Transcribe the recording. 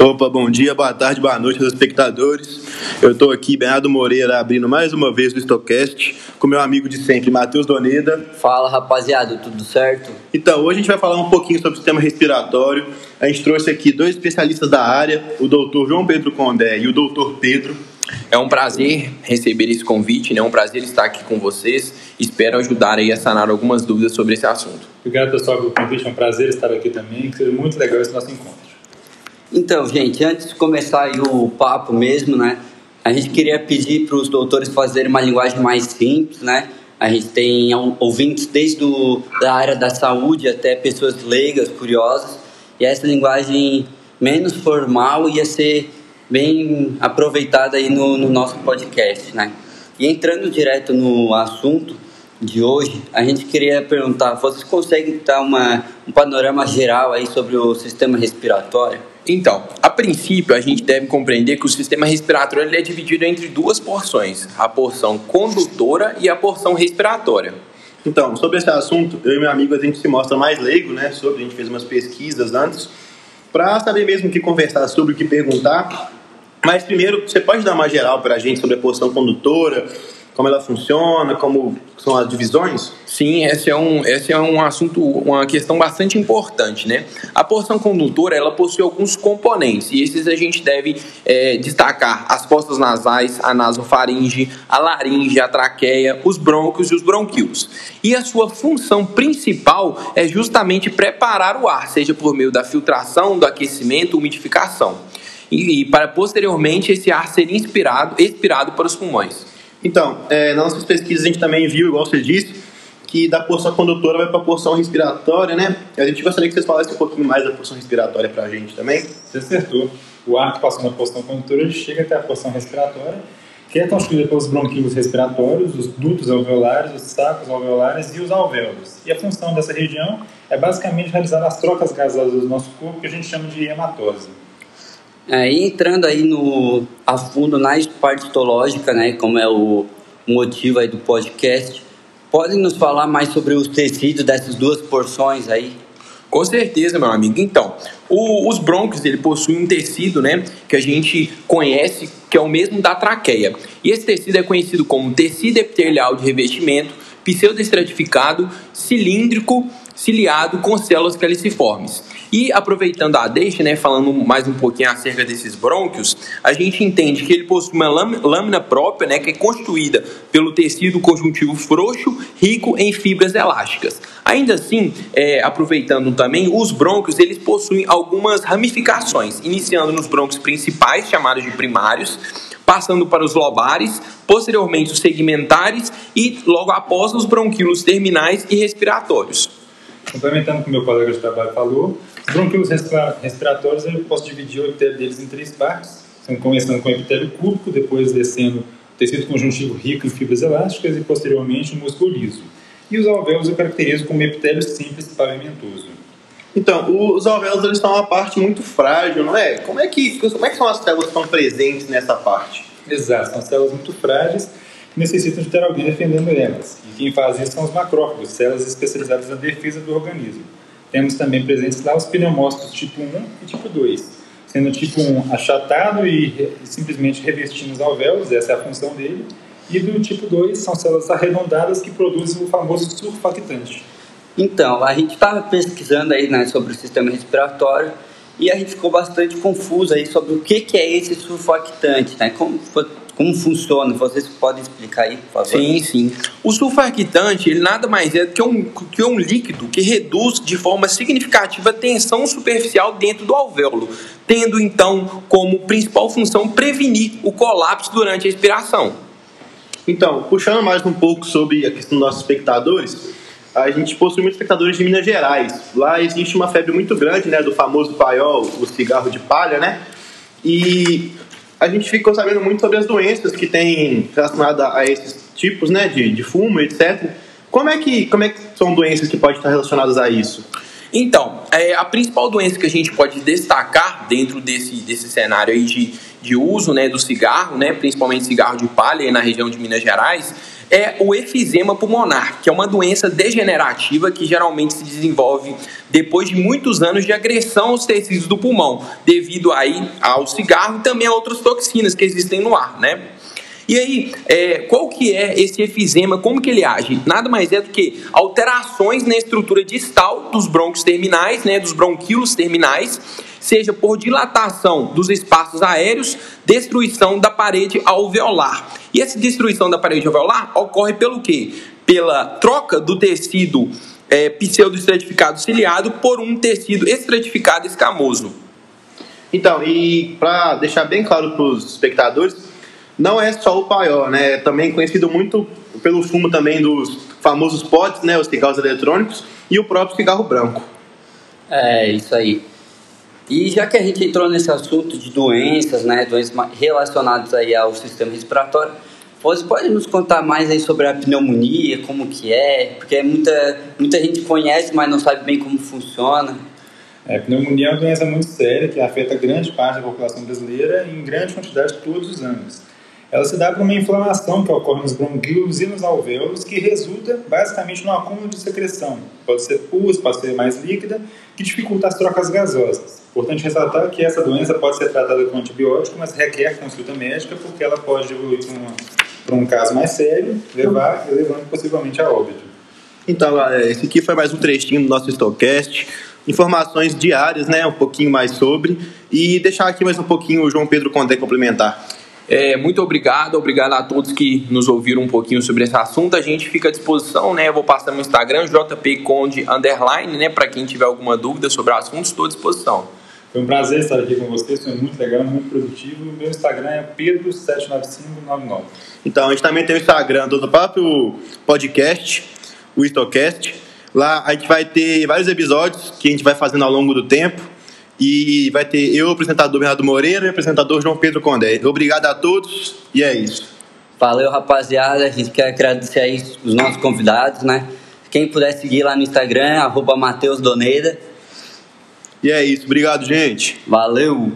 Opa, bom dia, boa tarde, boa noite aos espectadores. Eu estou aqui, Bernardo Moreira, abrindo mais uma vez o Stocast com meu amigo de sempre, Matheus Doneda. Fala, rapaziada, tudo certo? Então, hoje a gente vai falar um pouquinho sobre o sistema respiratório. A gente trouxe aqui dois especialistas da área, o doutor João Pedro Condé e o doutor Pedro. É um prazer receber esse convite, né? é um prazer estar aqui com vocês. Espero ajudar aí a sanar algumas dúvidas sobre esse assunto. Obrigado, pessoal, pelo convite. É um prazer estar aqui também. Que seja muito legal esse nosso encontro. Então, gente, antes de começar o papo mesmo, né? A gente queria pedir para os doutores fazerem uma linguagem mais simples, né? A gente tem ouvintes desde do, da área da saúde até pessoas leigas, curiosas. E essa linguagem menos formal ia ser bem aproveitada aí no, no nosso podcast, né? E entrando direto no assunto de hoje, a gente queria perguntar, vocês conseguem dar uma, um panorama geral aí sobre o sistema respiratório? Então, a princípio, a gente deve compreender que o sistema respiratório é dividido entre duas porções: a porção condutora e a porção respiratória. Então, sobre esse assunto, eu e meu amigo a gente se mostra mais leigo, né? Sobre a gente fez umas pesquisas antes para saber mesmo o que conversar sobre o que perguntar. Mas primeiro, você pode dar uma geral para a gente sobre a porção condutora, como ela funciona, como são as divisões? Sim, esse é um, esse é um assunto, uma questão bastante importante, né? A porção condutora, ela possui alguns componentes, e esses a gente deve é, destacar as fossas nasais, a nasofaringe, a laringe, a traqueia, os brônquios e os bronquíolos. E a sua função principal é justamente preparar o ar, seja por meio da filtração, do aquecimento, umidificação. E, e para posteriormente esse ar ser inspirado, expirado para os pulmões. Então, é, nas nossas pesquisas a gente também viu, igual você disse, que da porção condutora vai para a porção respiratória, né? A gente gostaria que vocês falassem um pouquinho mais da porção respiratória para a gente também. Você acertou. O ar que passa na porção condutora chega até a porção respiratória, que é constituída pelos bronquíolos respiratórios, os dutos alveolares, os sacos alveolares e os alvéolos. E a função dessa região é basicamente realizar as trocas gasosas do nosso corpo, que a gente chama de hematose. É, entrando aí no, a fundo na parte histológica, né, como é o motivo aí do podcast, podem nos falar mais sobre os tecidos dessas duas porções aí? Com certeza, meu amigo. Então, o, os brônquios, ele possui um tecido, né, que a gente conhece, que é o mesmo da traqueia. E esse tecido é conhecido como tecido epitelial de revestimento, pseudoestratificado, cilíndrico, ciliado com células caliciformes. E aproveitando a deixa, né, falando mais um pouquinho acerca desses brônquios, a gente entende que ele possui uma lâmina própria, né, que é constituída pelo tecido conjuntivo frouxo, rico em fibras elásticas. Ainda assim, é, aproveitando também, os brônquios eles possuem algumas ramificações, iniciando nos brônquios principais, chamados de primários, passando para os lobares, posteriormente os segmentares e logo após os bronquíolos terminais e respiratórios. Complementando o que meu colega de trabalho falou, os bronquíolos respiratórios eu posso dividir o epitélio deles em três partes, começando com o epitélio cúbico, depois descendo o tecido conjuntivo rico em fibras elásticas e posteriormente o músculo liso. E os alvéolos eu caracterizo como epitélio simples pavimentoso. Então, os alvéolos eles são uma parte muito frágil, não é? Como é que, como é que são as células que estão presentes nessa parte? Exato, são células muito frágeis necessitam de ter alguém defendendo elas. E quem faz isso são os macrófagos, células especializadas na defesa do organismo. Temos também presentes lá os pneumócitos tipo 1 e tipo 2, sendo o tipo 1 achatado e simplesmente revestindo os alvéolos, essa é a função dele, e do tipo 2 são células arredondadas que produzem o famoso surfactante. Então, a gente estava pesquisando aí né, sobre o sistema respiratório e a gente ficou bastante confuso aí sobre o que, que é esse surfactante, né? Como como funciona? Vocês podem explicar aí, por favor? Sim, sim. O sulfactante, ele nada mais é do que um, que um líquido que reduz de forma significativa a tensão superficial dentro do alvéolo, tendo então como principal função prevenir o colapso durante a expiração. Então, puxando mais um pouco sobre a questão dos nossos espectadores, a gente possui muitos espectadores de Minas Gerais. Lá existe uma febre muito grande, né, do famoso paiol, o cigarro de palha, né? E a gente ficou sabendo muito sobre as doenças que tem relacionadas a esses tipos, né, de, de fumo, etc. Como é que como é que são doenças que podem estar relacionadas a isso? Então, é, a principal doença que a gente pode destacar dentro desse, desse cenário aí de, de uso né, do cigarro, né, principalmente cigarro de palha na região de Minas Gerais, é o efizema pulmonar, que é uma doença degenerativa que geralmente se desenvolve depois de muitos anos de agressão aos tecidos do pulmão, devido aí ao cigarro e também a outras toxinas que existem no ar, né? E aí, é, qual que é esse efizema? Como que ele age? Nada mais é do que alterações na estrutura distal dos brônquios terminais, né, dos bronquíolos terminais, seja por dilatação dos espaços aéreos, destruição da parede alveolar. E essa destruição da parede alveolar ocorre pelo quê? Pela troca do tecido é, pseudoestratificado ciliado por um tecido estratificado escamoso. Então, e para deixar bem claro para os espectadores, não é só o paiol, né? É também conhecido muito pelo fumo também dos famosos potes, né? Os cigarros eletrônicos e o próprio cigarro branco. É, isso aí. E já que a gente entrou nesse assunto de doenças, né? Doenças relacionadas aí ao sistema respiratório, você pode nos contar mais aí sobre a pneumonia, como que é? Porque muita, muita gente conhece, mas não sabe bem como funciona. É, a pneumonia é uma doença muito séria que afeta grande parte da população brasileira em grande quantidade todos os anos. Ela se dá por uma inflamação que ocorre nos bronquíolos e nos alvéolos, que resulta basicamente no acúmulo de secreção. Pode ser pus, pode ser mais líquida, que dificulta as trocas gasosas. Importante ressaltar que essa doença pode ser tratada com antibiótico, mas requer consulta médica, porque ela pode evoluir para um caso mais sério, levar, levando possivelmente a óbito. Então, galera, esse aqui foi mais um trechinho do nosso Stocast. Informações diárias, né? Um pouquinho mais sobre. E deixar aqui mais um pouquinho o João Pedro Condé complementar. É, muito obrigado, obrigado a todos que nos ouviram um pouquinho sobre esse assunto. A gente fica à disposição, né? Eu vou passar no Instagram, jpconde underline, né? Para quem tiver alguma dúvida sobre o assunto, estou à disposição. Foi um prazer estar aqui com vocês, foi muito legal, muito produtivo. O meu Instagram é pedro79599. Então, a gente também tem o Instagram do próprio podcast, o Istocast. Lá a gente vai ter vários episódios que a gente vai fazendo ao longo do tempo. E vai ter eu, o apresentador Bernardo Moreira e o apresentador João Pedro Condé. Obrigado a todos e é isso. Valeu, rapaziada. A gente quer agradecer aí os nossos convidados, né? Quem puder seguir lá no Instagram, arroba Mateus Doneida. E é isso. Obrigado, gente. Valeu.